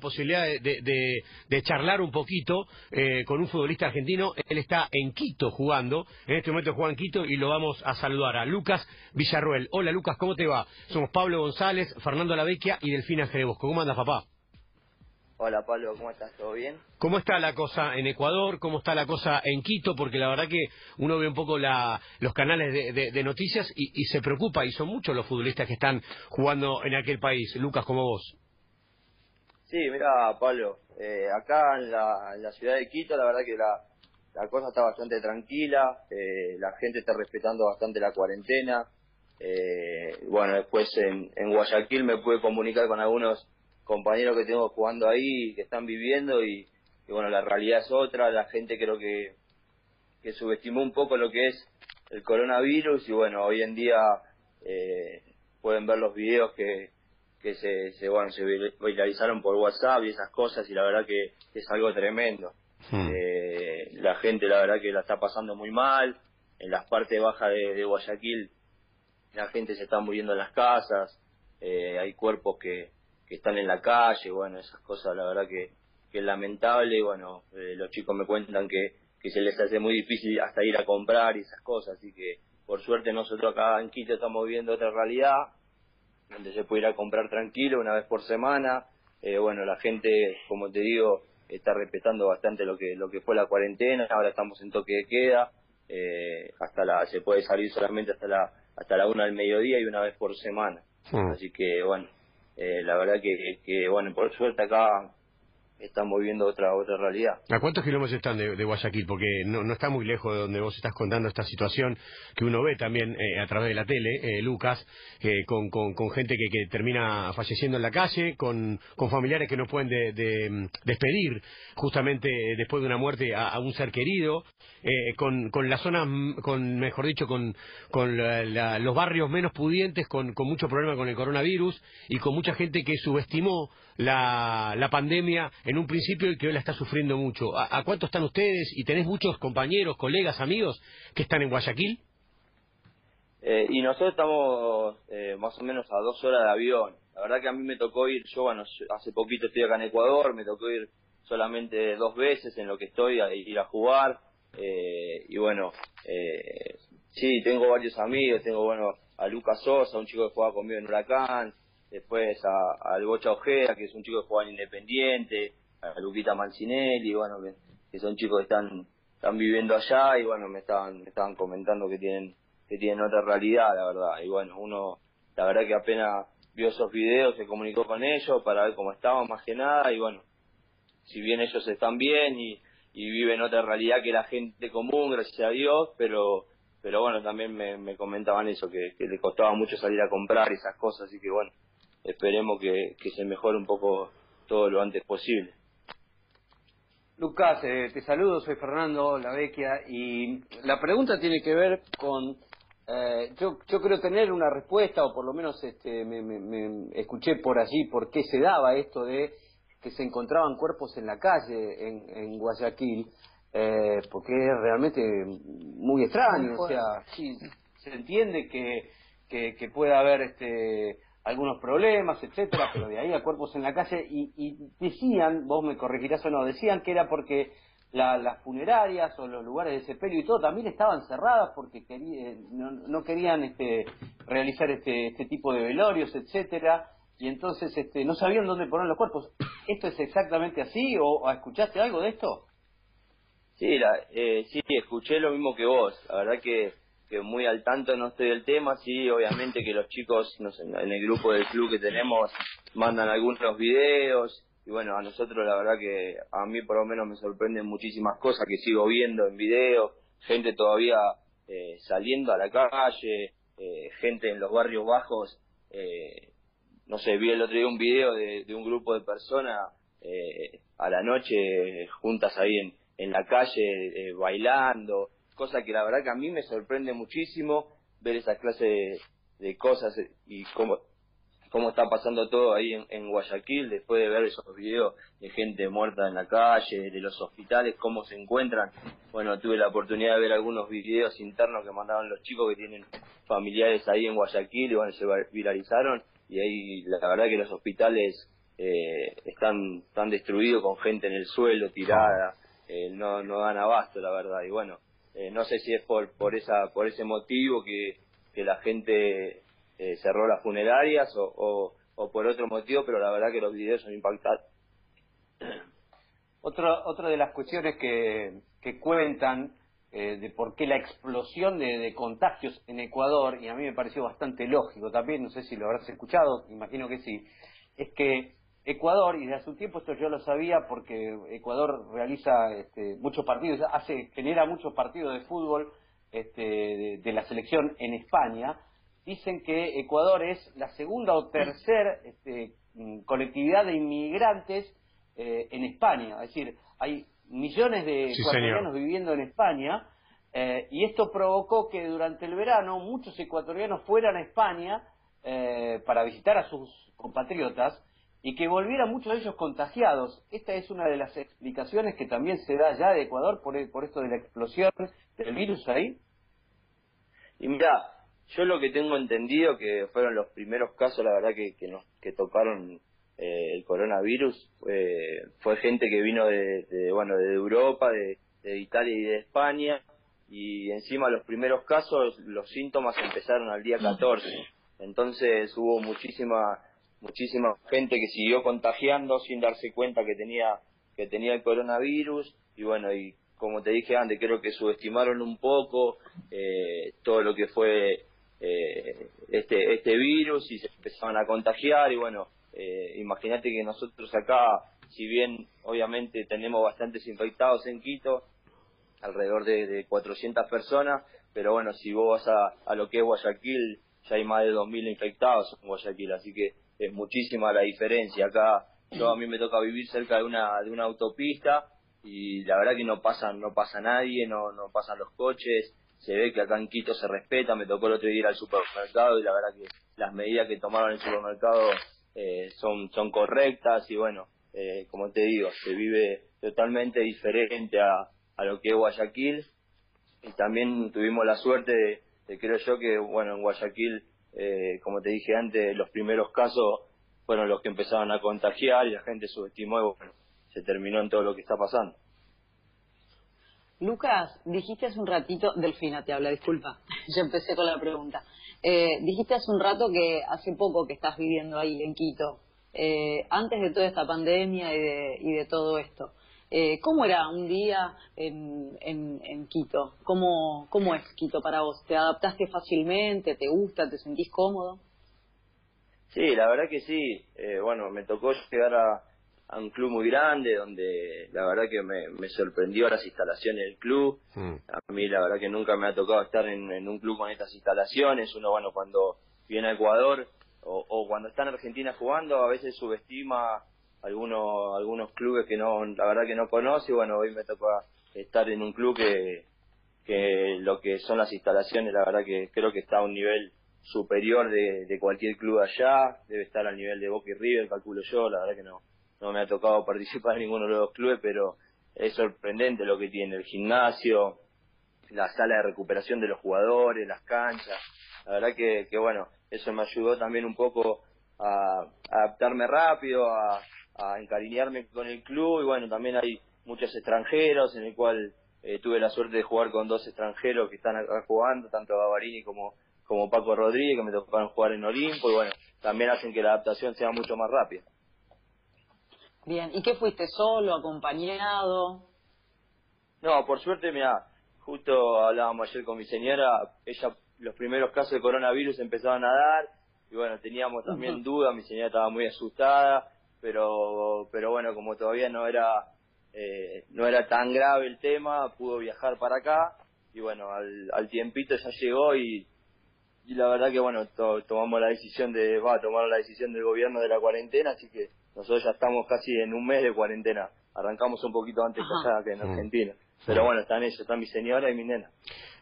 posibilidad de, charlar un poquito eh, con un futbolista argentino. Él está en Quito jugando. En este momento juega en Quito y lo vamos a saludar a Lucas Villarruel. Hola Lucas, ¿cómo te va? Somos Pablo González, Fernando Lavecchia y Delfina Jerebosco. ¿Cómo andas, papá? Hola Pablo, ¿cómo estás? ¿Todo bien? ¿Cómo está la cosa en Ecuador? ¿Cómo está la cosa en Quito? Porque la verdad que uno ve un poco los canales de, noticias y, se preocupa, y son muchos los futbolistas que están jugando en aquel país. Lucas, como vos. Sí, mira Pablo, eh, acá en la, ciudad de Quito la verdad que la, cosa está bastante tranquila, eh, la gente está respetando bastante la cuarentena. Eh, bueno, después en, en Guayaquil me pude comunicar con algunos compañeros que tengo jugando ahí, que están viviendo y, bueno, la realidad es otra, la gente creo que, que subestimó un poco lo que es el coronavirus y bueno, hoy en día eh, pueden ver los videos que, que se, se, bueno, se viralizaron por WhatsApp y esas cosas y la verdad que es algo tremendo. Hmm. Eh, la gente la verdad que la está pasando muy mal, en las partes bajas de, Guayaquil la gente se está muriendo en las casas, eh, hay cuerpos que, que están en la calle, bueno, esas cosas la verdad que, que es lamentable, bueno, eh, los chicos me cuentan que, que se les hace muy difícil hasta ir a comprar y esas cosas, así que por suerte nosotros acá en Quito estamos viviendo otra realidad, donde se puede ir a comprar tranquilo una vez por semana, eh, bueno, la gente, como te digo, está respetando bastante lo que lo que fue la cuarentena, ahora estamos en toque de queda, eh, hasta la se puede salir solamente hasta la hasta la una del mediodía y una vez por semana, hmm. así que bueno, eh, la verdad que, que, bueno, por suerte acá estamos viendo otra otra realidad. ¿A cuántos kilómetros están de, Guayaquil? Porque no, no, está muy lejos de donde vos estás contando esta situación que uno ve también eh, a través de la tele, eh, Lucas, eh, con, con, con, gente que, que, termina falleciendo en la calle, con, con familiares que no pueden de, despedir justamente después de una muerte a, un ser querido, con, con las zonas, con, mejor dicho, con, con los barrios menos pudientes, con, con mucho problema con el coronavirus y con mucha gente que subestimó la, la pandemia en un principio y que hoy la está sufriendo mucho. ¿A, cuánto están ustedes? ¿Y tenés muchos compañeros, colegas, amigos que están en Guayaquil? Eh, y nosotros estamos eh, más o menos a dos horas de avión. La verdad que a mí me tocó ir, yo bueno, hace poquito estoy acá en Ecuador, me tocó ir solamente dos veces en lo que estoy a ir a jugar. Eh, y bueno, eh, sí, tengo varios amigos, tengo bueno a Lucas Sosa, un chico que juega conmigo en Huracán, después a, al Bocha Ojeda, que es un chico que juega en Independiente, a Luquita Mancinelli, bueno, que, son chicos que están, están viviendo allá y bueno, me estaban, me estaban comentando que tienen, que tienen otra realidad, la verdad, y bueno, uno, la verdad que apenas vio esos videos, se comunicó con ellos para ver cómo estaban más que nada. Y bueno, si bien ellos están bien y, y viven otra realidad que la gente común, gracias a Dios, pero pero bueno, también me, me comentaban eso, que, que les costaba mucho salir a comprar esas cosas, así que bueno, esperemos que, se mejore un poco todo lo antes posible. Lucas, eh, te saludo, soy Fernando La Vecchia y la pregunta tiene que ver con, eh, yo, yo creo tener una respuesta o por lo menos este, me, escuché por allí por qué se daba esto de que se encontraban cuerpos en la calle en, en Guayaquil, eh, porque es realmente muy extraño, o sea, sí, se entiende que, que, que pueda haber este algunos problemas, etcétera, pero de ahí a cuerpos en la calle y, decían, vos me corregirás o no, decían que era porque las funerarias o los lugares de sepelio y todo también estaban cerradas porque eh, no, querían este, realizar este, este tipo de velorios, etcétera, y entonces este, no sabían dónde poner los cuerpos. ¿Esto es exactamente así o escuchaste algo de esto? Sí, la, eh, sí, escuché lo mismo que vos. La verdad que que muy al tanto no estoy del tema, sí, obviamente que los chicos en el grupo del club que tenemos mandan algunos videos y bueno, a nosotros la verdad que a mí por lo menos me sorprenden muchísimas cosas que sigo viendo en video, gente todavía eh, saliendo a la calle, eh, gente en los barrios bajos, eh, no sé, vi el otro día un video de, un grupo de personas a la noche juntas ahí en, en la calle bailando, cosa que la verdad que a mí me sorprende muchísimo ver esa clase de, cosas y cómo, cómo está pasando todo ahí en, Guayaquil después de ver esos videos de gente muerta en la calle, de los hospitales, cómo se encuentran. Bueno, tuve la oportunidad de ver algunos videos internos que mandaban los chicos que tienen familiares ahí en Guayaquil y bueno, se viralizaron y ahí la verdad que los hospitales eh, están, están destruidos con gente en el suelo, tirada, eh, no, no dan abasto, la verdad. Y bueno, eh, no sé si es por, por, esa, por ese motivo que, que la gente cerró las funerarias o, o, por otro motivo, pero la verdad que los videos son impactantes. Otra, otra de las cuestiones que, que cuentan de por qué la explosión de, de, contagios en Ecuador, y a mí me pareció bastante lógico también, no sé si lo habrás escuchado, imagino que sí, es que Ecuador, y desde hace un tiempo esto yo lo sabía porque Ecuador realiza este, muchos partidos, hace, genera muchos partidos de fútbol este, de, la selección en España, dicen que Ecuador es la segunda o tercera este, colectividad de inmigrantes eh, en España, es decir, hay millones de ecuatorianos viviendo en España, eh, y esto provocó que durante el verano muchos ecuatorianos fueran a España eh, para visitar a sus compatriotas, y que volvieran muchos de ellos contagiados. Esta es una de las explicaciones que también se da ya de Ecuador por, por esto de la explosión del virus ahí. Y mira, yo lo que tengo entendido que fueron los primeros casos, la verdad, que, que, nos, que tocaron eh, el coronavirus, fue gente que vino de, bueno, de Europa, de, de Italia y de España, y encima los primeros casos, los síntomas empezaron al día 14. Entonces hubo muchísima muchísima gente que siguió contagiando sin darse cuenta que tenía que tenía el coronavirus. Y bueno y como te dije antes creo que subestimaron un poco eh, todo lo que fue eh, este este virus y se empezaban a contagiar. Y bueno eh, imagínate que nosotros acá si bien obviamente tenemos bastantes infectados en Quito alrededor de, de 400 personas pero bueno si vos vas a, a lo que es Guayaquil ya hay más de 2.000 infectados en Guayaquil. Así que es muchísima la diferencia. Acá yo a mí me toca vivir cerca de una de una autopista y la verdad que no pasa no pasa nadie, no no pasan los coches, se ve que acá en Quito se respeta, me tocó el otro día ir al supermercado y la verdad que las medidas que tomaron en el supermercado eh, son son correctas y bueno, eh, como te digo, se vive totalmente diferente a, a lo que es Guayaquil. Y también tuvimos la suerte de, de creo yo que bueno en Guayaquil eh, como te dije antes, los primeros casos fueron los que empezaron a contagiar y la gente subestimó y bueno, se terminó en todo lo que está pasando. Lucas, dijiste hace un ratito, Delfina te habla, disculpa, yo empecé con la pregunta. Eh, dijiste hace un rato que hace poco que estás viviendo ahí en Quito, eh, antes de toda esta pandemia y de, y de todo esto. Eh, ¿Cómo era un día en, en, Quito? ¿Cómo, ¿Cómo es Quito para vos? ¿Te adaptaste fácilmente? ¿Te gusta? ¿Te sentís cómodo? Sí, la verdad que sí. Eh, bueno, me tocó llegar a, un club muy grande donde la verdad que me, sorprendió las instalaciones del club. Mm. A mí la verdad que nunca me ha tocado estar en, un club con estas instalaciones. Uno, bueno, cuando viene a Ecuador o, o cuando está en Argentina jugando, a veces subestima algunos algunos clubes que no la verdad que no conoce y bueno hoy me tocó estar en un club que que lo que son las instalaciones la verdad que creo que está a un nivel superior de, cualquier club allá debe estar al nivel de Boca y River calculo yo la verdad que no no me ha tocado participar en ninguno de los clubes pero es sorprendente lo que tiene el gimnasio la sala de recuperación de los jugadores las canchas la verdad que, que bueno eso me ayudó también un poco a adaptarme rápido a a encariñarme con el club y bueno, también hay muchos extranjeros en el cual eh, tuve la suerte de jugar con dos extranjeros que están acá jugando, tanto Gavarini como, como Paco Rodríguez, que me tocaron jugar en Olimpo y bueno, también hacen que la adaptación sea mucho más rápida. Bien, ¿y qué fuiste solo, acompañado? No, por suerte, mira, justo hablábamos ayer con mi señora, ella los primeros casos de coronavirus empezaban a dar y bueno, teníamos también dudas, mi señora estaba muy asustada pero pero bueno como todavía no era eh, no era tan grave el tema pudo viajar para acá y bueno al, al tiempito ya llegó y y la verdad que bueno tomamos la decisión de va a tomar la decisión del gobierno de la cuarentena así que nosotros ya estamos casi en un mes de cuarentena. Arrancamos un poquito antes que acá que en Argentina pero bueno, están ellos, están mi señora y mi nena.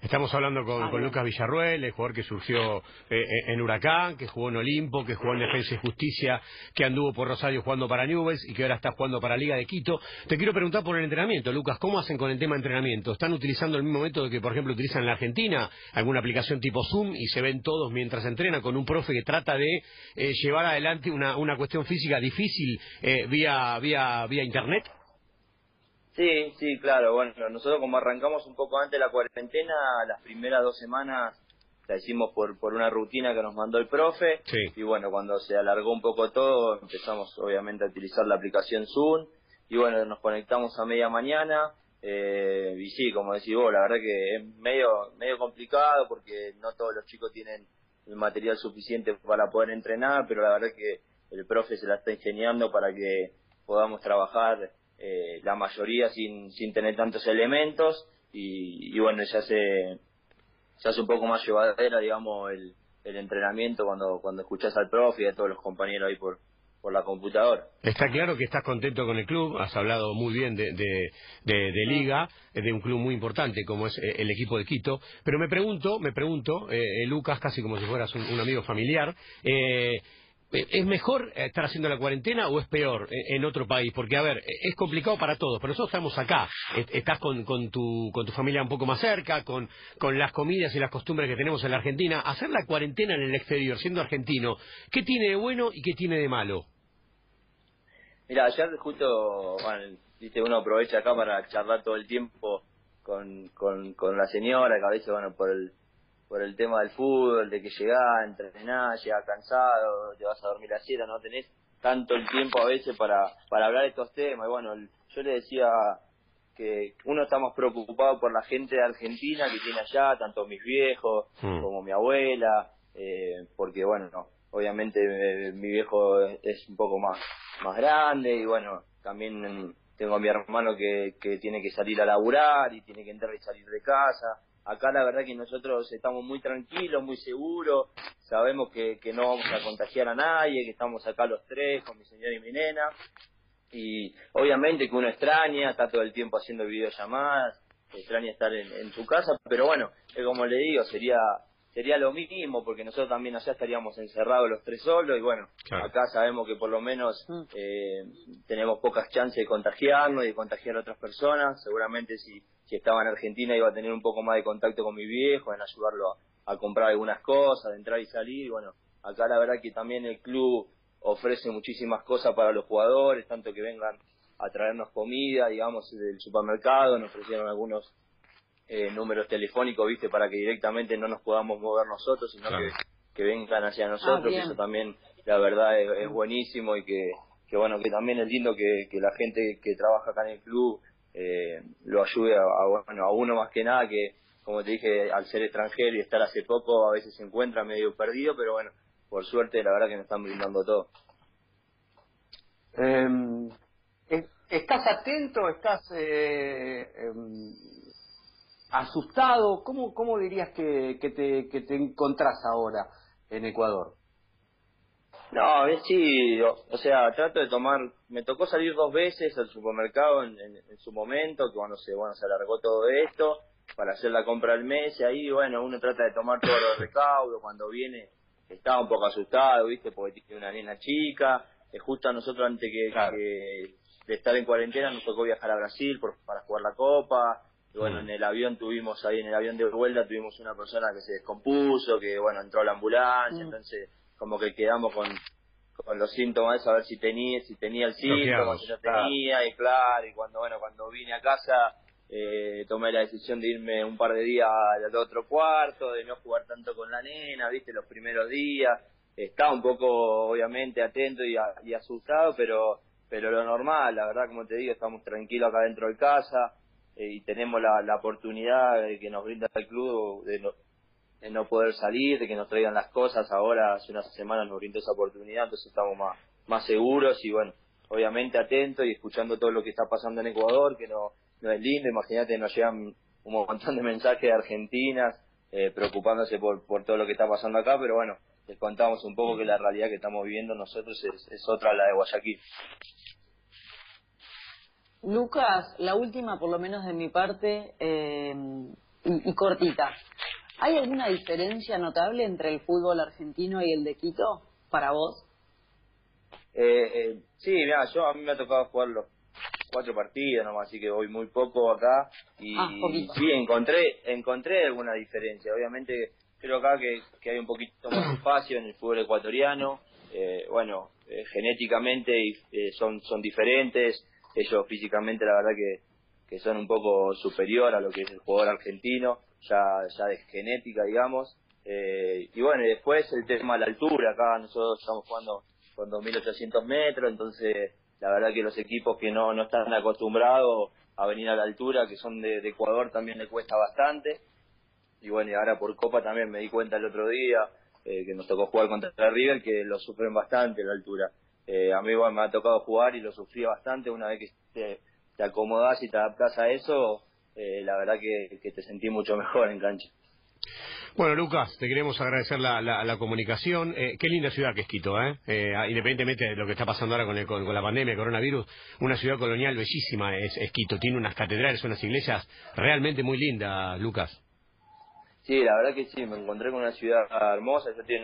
Estamos hablando con, Ah, con. Lucas Villarruel, el jugador que surgió eh, en Huracán, que jugó en Olimpo, que jugó en Defensa y Justicia, que anduvo por Rosario jugando para Nubes y que ahora está jugando para Liga de Quito. Te quiero preguntar por el entrenamiento, Lucas, ¿cómo hacen con el tema de entrenamiento? ¿Están utilizando el mismo método que, por ejemplo, utilizan en la Argentina? ¿Alguna aplicación tipo Zoom y se ven todos mientras entrenan con un profe que trata de eh, llevar adelante una, una cuestión física difícil eh, vía, vía, vía Internet? Sí, sí, claro. Bueno, nosotros como arrancamos un poco antes de la cuarentena, las primeras dos semanas la hicimos por, por una rutina que nos mandó el profe. Sí. Y bueno, cuando se alargó un poco todo, empezamos obviamente a utilizar la aplicación Zoom. Y bueno, nos conectamos a media mañana. Eh, y sí, como decís vos, la verdad que es medio, medio complicado porque no todos los chicos tienen el material suficiente para poder entrenar, pero la verdad que el profe se la está ingeniando para que podamos trabajar eh, la mayoría sin, sin tener tantos elementos y, y bueno, ya se, se hace un poco más llevadera, digamos, el, el entrenamiento cuando, cuando escuchás al profe y a todos los compañeros ahí por, por la computadora. Está claro que estás contento con el club, has hablado muy bien de, de, de- de Liga, eh, de un club muy importante como es eh, el equipo de Quito, pero me pregunto, me pregunto, eh, eh, Lucas, casi como si fueras un, un amigo familiar, eh, ¿Es mejor estar haciendo la cuarentena o es peor eh, en otro país? Porque, a ver, eh, es complicado para todos, pero nosotros estamos acá. Est- Estás con, tu, con tu familia un poco más cerca, con, las comidas y las costumbres que tenemos en la Argentina. Hacer la cuarentena en el exterior, siendo argentino, ¿qué tiene de bueno y qué tiene de malo? Mira, ayer justo, bueno, viste, uno aprovecha acá para charlar todo el tiempo con, con, con la señora, que a veces, bueno, por el, por el tema del fútbol, de que llegás, entrenás, llegás cansado, te vas a dormir a siesta, no tenés tanto el tiempo a veces para, para hablar de estos temas. Y bueno, yo le decía que uno está más preocupado por la gente de Argentina que tiene allá, tanto mis viejos Mm. como mi abuela, eh, porque bueno, no, obviamente eh, mi viejo es, es un poco más, más grande y bueno, también tengo a mi hermano que, que tiene que salir a laburar y tiene que entrar y salir de casa. Acá la verdad que nosotros estamos muy tranquilos, muy seguros, sabemos que, que no vamos a contagiar a nadie, que estamos acá los tres con mi señora y mi nena y obviamente que uno extraña, está todo el tiempo haciendo videollamadas, extraña estar en, en su casa, pero bueno, es como le digo, sería sería lo mismo, porque nosotros también allá estaríamos encerrados los tres solos, y bueno, Claro. acá sabemos que por lo menos Mm. eh, tenemos pocas chances de contagiarnos y de contagiar a otras personas, seguramente si, si estaba en Argentina iba a tener un poco más de contacto con mi viejo, en ayudarlo a, a comprar algunas cosas, de entrar y salir, y bueno, acá la verdad que también el club ofrece muchísimas cosas para los jugadores, tanto que vengan a traernos comida, digamos, del supermercado, nos ofrecieron algunos eh, números telefónicos, viste, para que directamente no nos podamos mover nosotros, sino Claro. que, que vengan hacia nosotros, que bien. eso también, la verdad, es, es buenísimo y que, que bueno, que también es lindo que, que la gente que trabaja acá en el club eh, lo ayude a, bueno, a uno más que nada, que como te dije, al ser extranjero y estar hace poco, a veces se encuentra medio perdido, pero bueno, por suerte, la verdad que nos están brindando todo. Eh, es- ¿Estás atento? ¿Estás eh, em, asustado? ¿Cómo, cómo dirías que, que, te, que te encontrás ahora en Ecuador? No, es sí, o, o sea, trato de tomar, me tocó salir dos veces al supermercado en, en- en su momento, que cuando se, bueno, se alargó todo esto, para hacer la compra al mes, y ahí, bueno, uno trata de tomar todos los recaudos, cuando viene estaba un poco asustado, viste, porque tiene una nena chica, eh, justo a nosotros antes que, Claro. que de estar en cuarentena nos tocó viajar a Brasil por, para jugar la copa, y bueno, Mm. en el avión tuvimos ahí, en el avión de vuelta tuvimos una persona que se descompuso, que bueno, entró a la ambulancia, Mm. entonces como que quedamos con, con los síntomas, a ver si tenía, si tenía el síntoma, si no tenía, y claro, y cuando bueno, cuando vine a casa eh, tomé la decisión de irme un par de días al otro cuarto, de no jugar tanto con la nena, viste, los primeros días, estaba un poco obviamente atento y, a- y asustado, pero pero lo normal, la verdad, como te digo, estamos tranquilos acá dentro de casa eh, y tenemos la, la oportunidad que nos brinda el club de de no poder salir, de que nos traigan las cosas. Ahora, hace unas semanas nos brindó esa oportunidad, entonces estamos más, más seguros y bueno, obviamente atentos y escuchando todo lo que está pasando en Ecuador, que no, no es lindo. Imagínate, nos llegan un montón de mensajes de argentinas eh, preocupándose por, por todo lo que está pasando acá, pero bueno, les contamos un poco que la realidad que estamos viviendo nosotros es, es otra, la de Guayaquil. Lucas, la última, por lo menos de mi parte, eh, y, cortita. ¿Hay alguna diferencia notable entre el fútbol argentino y el de Quito para vos? Eh, eh, sí, mira, yo a mí me ha tocado jugar los cuatro partidos nomás, así que voy muy poco acá y ah, sí encontré encontré alguna diferencia. Obviamente creo acá que, que hay un poquito más espacio en el fútbol ecuatoriano. Eh, bueno, eh, genéticamente eh, son son diferentes. Ellos físicamente la verdad que, que son un poco superior a lo que es el jugador argentino, ya ya de genética digamos. y bueno, y después el tema de la altura. Acá nosotros estamos jugando con 2.800 metros, entonces la verdad que los equipos que no, no están acostumbrados a venir a la altura, que son de, Ecuador, también le cuesta bastante. Y bueno, y ahora por Copa también me di cuenta el otro día eh, que nos tocó jugar contra River, que lo sufren bastante la altura. Eh, a mí me ha tocado jugar y lo sufrí bastante una vez que te, te acomodás y te adaptás a eso, eh, la verdad que, que te sentí mucho mejor en cancha. Bueno, Lucas, te queremos agradecer la, la, comunicación. Eh, qué linda ciudad que es Quito, ¿eh? ¿eh? independientemente de lo que está pasando ahora con, el, con, la pandemia, el coronavirus, una ciudad colonial bellísima es, Quito. Tiene unas catedrales, unas iglesias realmente muy lindas, Lucas. Sí, la verdad que sí, me encontré con una ciudad hermosa. Yo estoy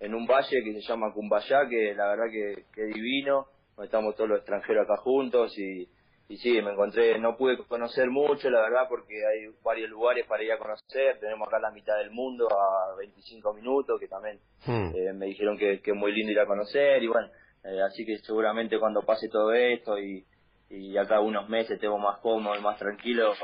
en, un valle que se llama Cumbayá, que la verdad que, que divino. Estamos todos los extranjeros acá juntos y y sí, me encontré, no pude conocer mucho, la verdad, porque hay varios lugares para ir a conocer. Tenemos acá la mitad del mundo a 25 minutos, que también hmm. eh, me dijeron que, es muy lindo ir a conocer. Y bueno, eh, así que seguramente cuando pase todo esto y, y acá unos meses estemos más cómodos y más tranquilos,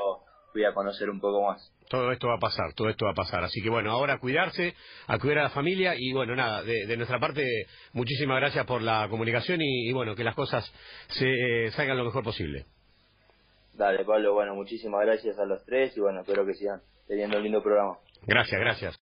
voy a conocer un poco más. Todo esto va a pasar, todo esto va a pasar. Así que bueno, ahora a cuidarse, a cuidar a la familia y bueno, nada, de, nuestra parte, muchísimas gracias por la comunicación y, bueno, que las cosas se eh, salgan lo mejor posible. Dale, Pablo, bueno, muchísimas gracias a los tres y bueno, espero que sigan teniendo un lindo programa. Gracias, gracias.